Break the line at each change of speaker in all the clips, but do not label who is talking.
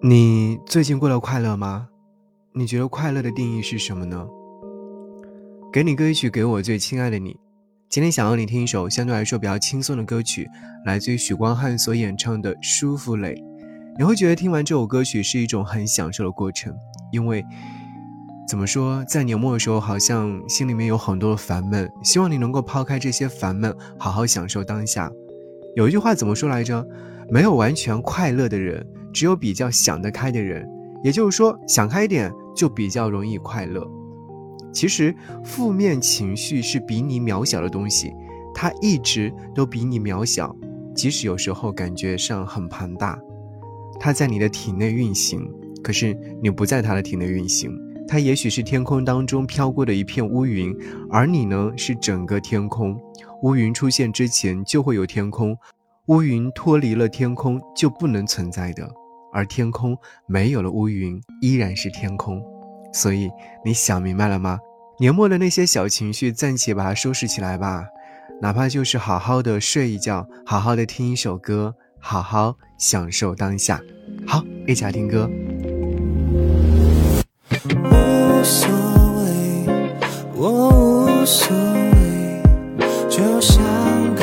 你最近过得快乐吗？你觉得快乐的定义是什么呢？给你歌曲，给我最亲爱的你。今天想要你听一首相对来说比较轻松的歌曲，来自于许光汉所演唱的《舒服嘞》。你会觉得听完这首歌曲是一种很享受的过程，因为怎么说，在年末的时候，好像心里面有很多的烦闷，希望你能够抛开这些烦闷，好好享受当下。有一句话怎么说来着？没有完全快乐的人。只有比较想得开的人，也就是说，想开点就比较容易快乐。其实，负面情绪是比你渺小的东西，它一直都比你渺小，即使有时候感觉上很庞大。它在你的体内运行，可是你不在它的体内运行。它也许是天空当中飘过的一片乌云，而你呢，是整个天空。乌云出现之前就会有天空。乌云脱离了天空就不能存在的，而天空没有了乌云依然是天空。所以你想明白了吗？年末的那些小情绪暂且把它收拾起来吧，哪怕就是好好的睡一觉，好好的听一首歌，好好享受当下。好，一起来听歌。
无所谓，我无所谓，就像。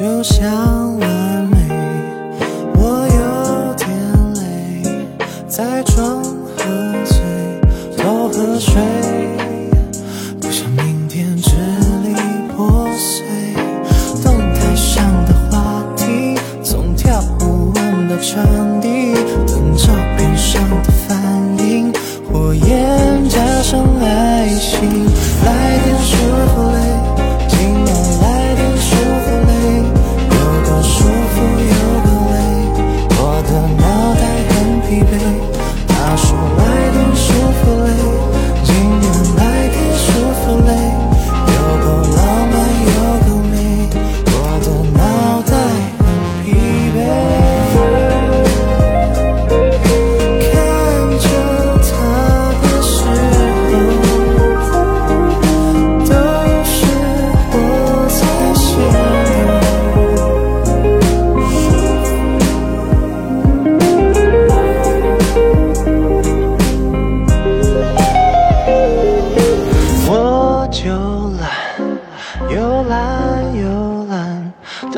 就像，我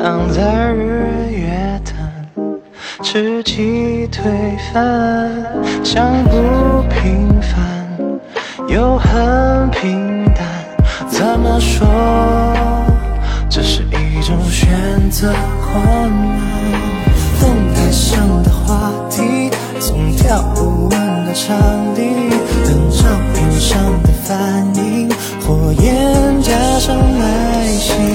躺在日月潭，吃鸡腿饭，想不平凡，又很平淡。怎么说？这是一种选择困难。灯台上的话题，从跳舞完的场地，等照片上的反应，火焰加上耐心。